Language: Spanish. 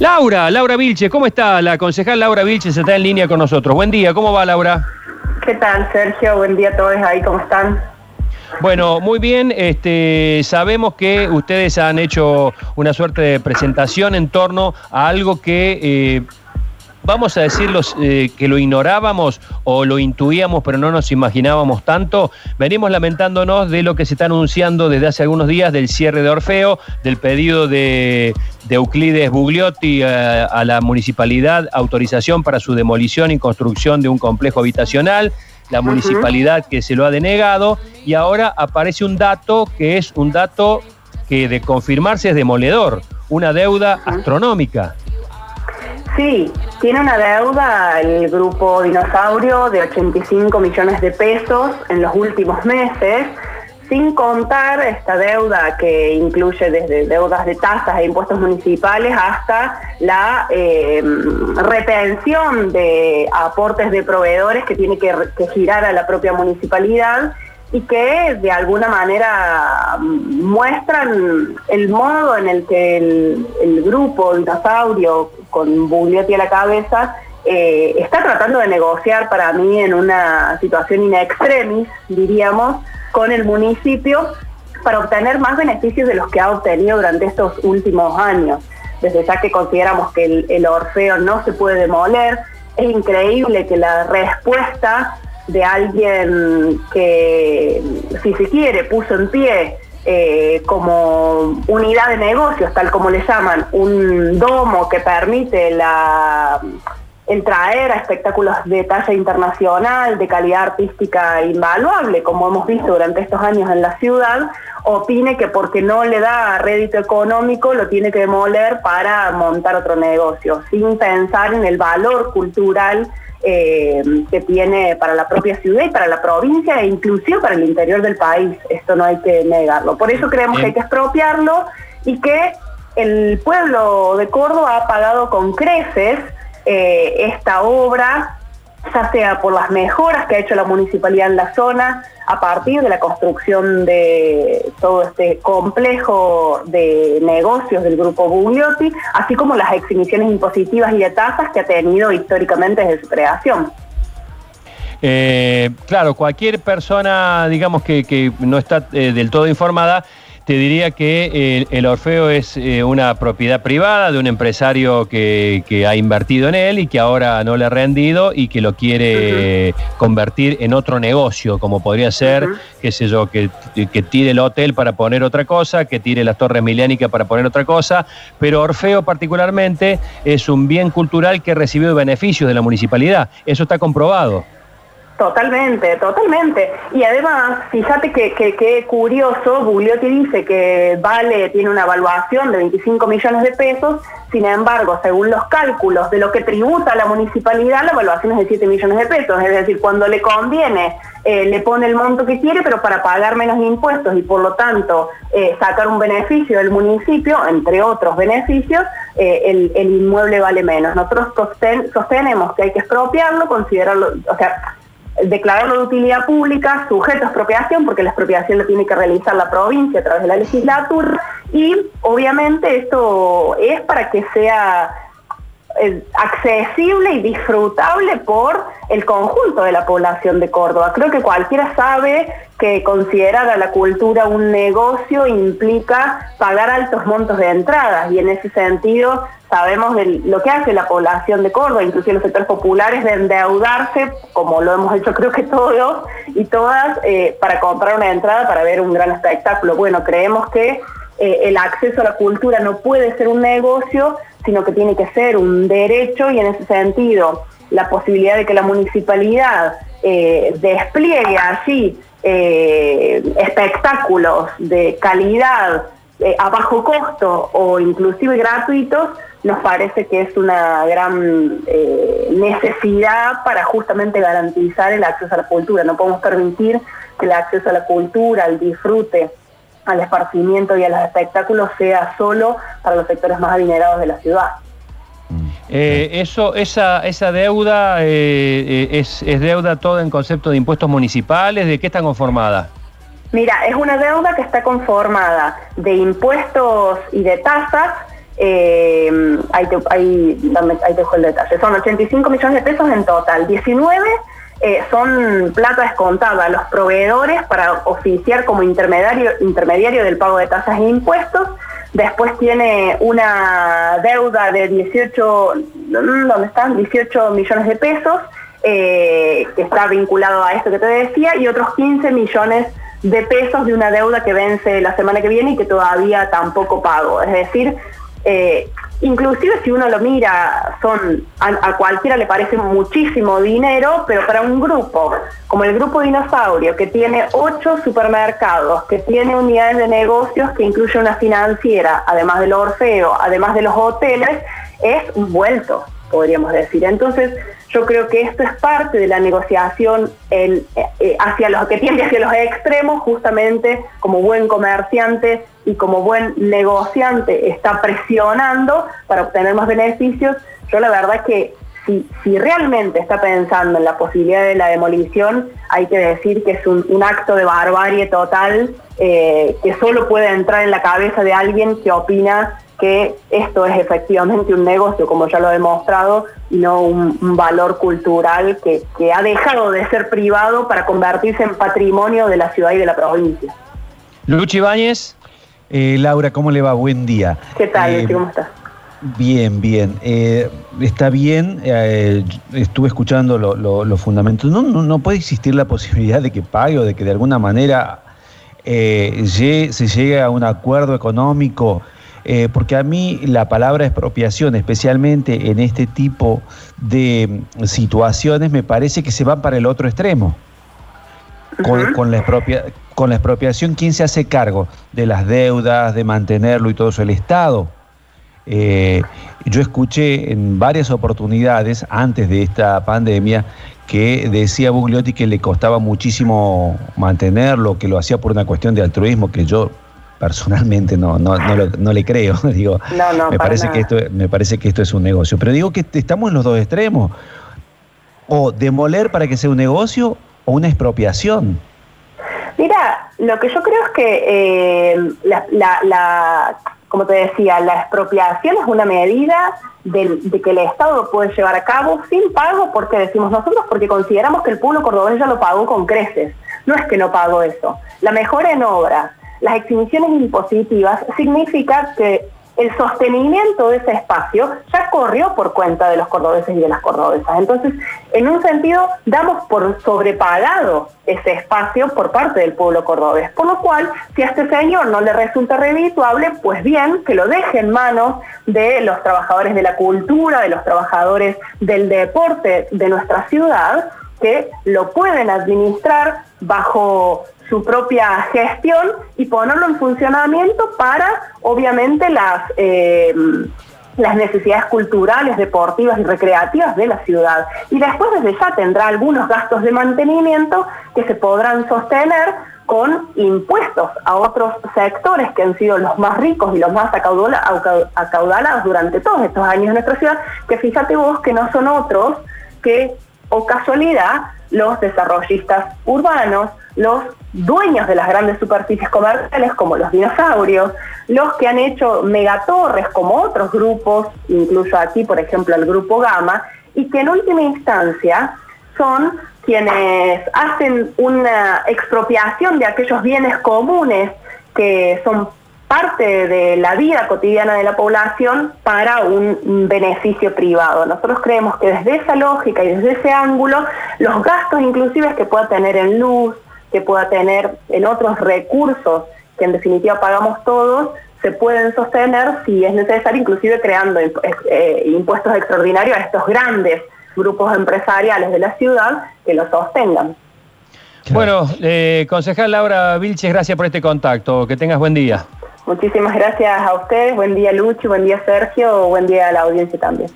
Laura, Laura Vilche, ¿cómo está? La concejal Laura Vilches está en línea con nosotros. Buen día, ¿cómo va Laura? ¿Qué tal, Sergio? Buen día a todos ahí, ¿cómo están? Bueno, muy bien. Este, sabemos que ustedes han hecho una suerte de presentación en torno a algo que eh, vamos a decirlo eh, que lo ignorábamos o lo intuíamos, pero no nos imaginábamos tanto. Venimos lamentándonos de lo que se está anunciando desde hace algunos días del cierre de Orfeo, del pedido de, Euclides Bugliotti a, eh, a la municipalidad autorización para su demolición y construcción de un complejo habitacional la municipalidad que se lo ha denegado y ahora aparece un dato que es un dato que de confirmarse es demoledor, una deuda astronómica. Sí, tiene una deuda el grupo Dinosaurio de 85 millones de pesos en los últimos meses sin contar esta deuda que incluye desde deudas de tasas e impuestos municipales hasta la eh, retención de aportes de proveedores que tiene que, girar a la propia municipalidad y que de alguna manera muestran el modo en el que el, grupo Dinosaurio, con Bugliotti a la cabeza, eh, está tratando de negociar para mí en una situación in extremis, diríamos, con el municipio para obtener más beneficios de los que ha obtenido durante estos últimos años. Desde ya que consideramos que el, Orfeo no se puede demoler, es increíble que la respuesta de alguien que, si se quiere, puso en pie eh, como unidad de negocios, tal como le llaman, un domo que permite la el traer a espectáculos de talla internacional, de calidad artística invaluable, como hemos visto durante estos años en la ciudad, opine que porque no le da rédito económico lo tiene que demoler para montar otro negocio, sin pensar en el valor cultural eh, que tiene para la propia ciudad y para la provincia e inclusive para el interior del país. Esto no hay que negarlo. Por eso creemos que hay que expropiarlo y que el pueblo de Córdoba ha pagado con creces eh, esta obra, ya sea por las mejoras que ha hecho la municipalidad en la zona, a partir de la construcción de todo este complejo de negocios del grupo Bugliotti, así como las exhibiciones impositivas y de tasas que ha tenido históricamente desde su creación. Eh, claro, cualquier persona, digamos, que, no está eh, del todo informada, te diría que el, Orfeo es eh, una propiedad privada de un empresario que, ha invertido en él y que ahora no le ha rendido y que lo quiere convertir en otro negocio, como podría ser, qué sé yo, que, que, tire el hotel para poner otra cosa, que tire las torres miliánicas para poner otra cosa, pero Orfeo particularmente es un bien cultural que ha recibido beneficios de la municipalidad. Eso está comprobado. Totalmente, totalmente. Y además, fíjate que, que, curioso, Bugliotti dice que Vale tiene una evaluación de 25 millones de pesos, sin embargo, según los cálculos de lo que tributa la municipalidad, la evaluación es de 7 millones de pesos. Es decir, cuando le conviene, eh, le pone el monto que quiere, pero para pagar menos impuestos y por lo tanto eh, sacar un beneficio del municipio, entre otros beneficios, eh, el, el, inmueble vale menos. Nosotros sostenemos que hay que expropiarlo, considerarlo, o sea, declararlo de utilidad pública, sujeto a expropiación, porque la expropiación lo tiene que realizar la provincia a través de la legislatura, y obviamente esto es para que sea eh, accesible y disfrutable por el conjunto de la población de Córdoba. Creo que cualquiera sabe que considerar a la cultura un negocio implica pagar altos montos de entradas y en ese sentido sabemos de lo que hace la población de Córdoba, inclusive los sectores populares, de endeudarse, como lo hemos hecho creo que todos y todas, eh, para comprar una entrada para ver un gran espectáculo. Bueno, creemos que eh, el acceso a la cultura no puede ser un negocio, sino que tiene que ser un derecho y en ese sentido la posibilidad de que la municipalidad eh, despliegue eh, espectáculos de calidad eh, a bajo costo o inclusive gratuitos, nos parece que es una gran necesidad para justamente garantizar el acceso a la cultura. No podemos permitir que el acceso a la cultura, al disfrute, al esparcimiento y a los espectáculos sea solo para los sectores más adinerados de la ciudad. Eh, eso, esa, esa deuda eh, eh, es, deuda todo en concepto de impuestos municipales. ¿De qué está conformada? Mira, es una deuda que está conformada de impuestos y de tasas. Eh, ahí, te, ahí, dejo el detalle, son 85 millones de pesos en total, 19 eh, son plata descontada a los proveedores para oficiar como intermediario, intermediario del pago de tasas e impuestos, después tiene una deuda de 18, ¿dónde están? 18 millones de pesos, eh, que está vinculado a esto que te decía, y otros 15 millones de pesos de una deuda que vence la semana que viene y que todavía tampoco pago. Es decir, eh, inclusive si uno lo mira, son a, cualquiera le parece muchísimo dinero, pero para un grupo como el grupo Dinosaurio, que tiene ocho supermercados, que tiene unidades de negocios, que incluye una financiera, además del Orfeo, además de los hoteles, es un vuelto, podríamos decir. Entonces, yo creo que esto es parte de la negociación eh, eh, hacia los que tiende hacia los extremos, justamente como buen comerciante y como buen negociante está presionando para obtener más beneficios. Yo la verdad que si, realmente está pensando en la posibilidad de la demolición, hay que decir que es un, acto de barbarie total eh, que solo puede entrar en la cabeza de alguien que opina que esto es efectivamente un negocio, como ya lo he demostrado, y no un, valor cultural que, ha dejado de ser privado para convertirse en patrimonio de la ciudad y de la provincia. Luchi Ibáñez. Eh, Laura, ¿cómo le va? Buen día. ¿Qué tal? Eh, ¿Cómo estás? Bien, bien. Eh, está bien, estuve escuchando los fundamentos. No, no, puede existir la posibilidad de que pague o de que de alguna manera se llegue a un acuerdo económico eh, porque a mí la palabra expropiación, especialmente en este tipo de situaciones, me parece que se van para el otro extremo. Con, la con la expropiación, ¿quién se hace cargo de las deudas, de mantenerlo y todo eso? El Estado. Eh, yo escuché en varias oportunidades antes de esta pandemia que decía Bugliotti que le costaba muchísimo mantenerlo, que lo hacía por una cuestión de altruismo, que yo personalmente no, no, no, le creo. digo, me, parece que esto, me parece que esto es un negocio. Pero digo que estamos en los dos extremos. O demoler para que sea un negocio o una expropiación. Mira, lo que yo creo es que eh, la, como te decía, la expropiación es una medida de, de, que el Estado puede llevar a cabo sin pago, porque decimos nosotros, porque consideramos que el pueblo cordobés ya lo pagó con creces. No es que no pagó eso. La mejora en obra, las exhibiciones impositivas significa que el sostenimiento de ese espacio ya corrió por cuenta de los cordobeses y de las cordobesas. Entonces, en un sentido, damos por sobrepagado ese espacio por parte del pueblo cordobés. Por lo cual, si a este señor no le resulta redituable, pues bien, que lo deje en manos de los trabajadores de la cultura, de los trabajadores del deporte de nuestra ciudad, que lo pueden administrar bajo su propia gestión y ponerlo en funcionamiento para, obviamente, las, eh, las necesidades culturales, deportivas y recreativas de la ciudad. Y después desde ya tendrá algunos gastos de mantenimiento que se podrán sostener con impuestos a otros sectores que han sido los más ricos y los más acaudalados durante todos estos años en nuestra ciudad, que fíjate vos que no son otros que, o casualidad, los desarrollistas urbanos, los dueños de las grandes superficies comerciales como los dinosaurios, los que han hecho megatorres como otros grupos, incluso aquí por ejemplo el grupo Gama, y que en última instancia son quienes hacen una expropiación de aquellos bienes comunes que son parte de la vida cotidiana de la población para un beneficio privado. Nosotros creemos que desde esa lógica y desde ese ángulo, los gastos inclusive que pueda tener en luz, que pueda tener en otros recursos que en definitiva pagamos todos, se pueden sostener si es necesario, inclusive creando eh, impuestos extraordinarios a estos grandes grupos empresariales de la ciudad que lo sostengan. Bueno, eh, concejal Laura Vilches, gracias por este contacto. Que tengas buen día. Muchísimas gracias a ustedes. Buen día, Lucho. Buen día, Sergio. Buen día a la audiencia también.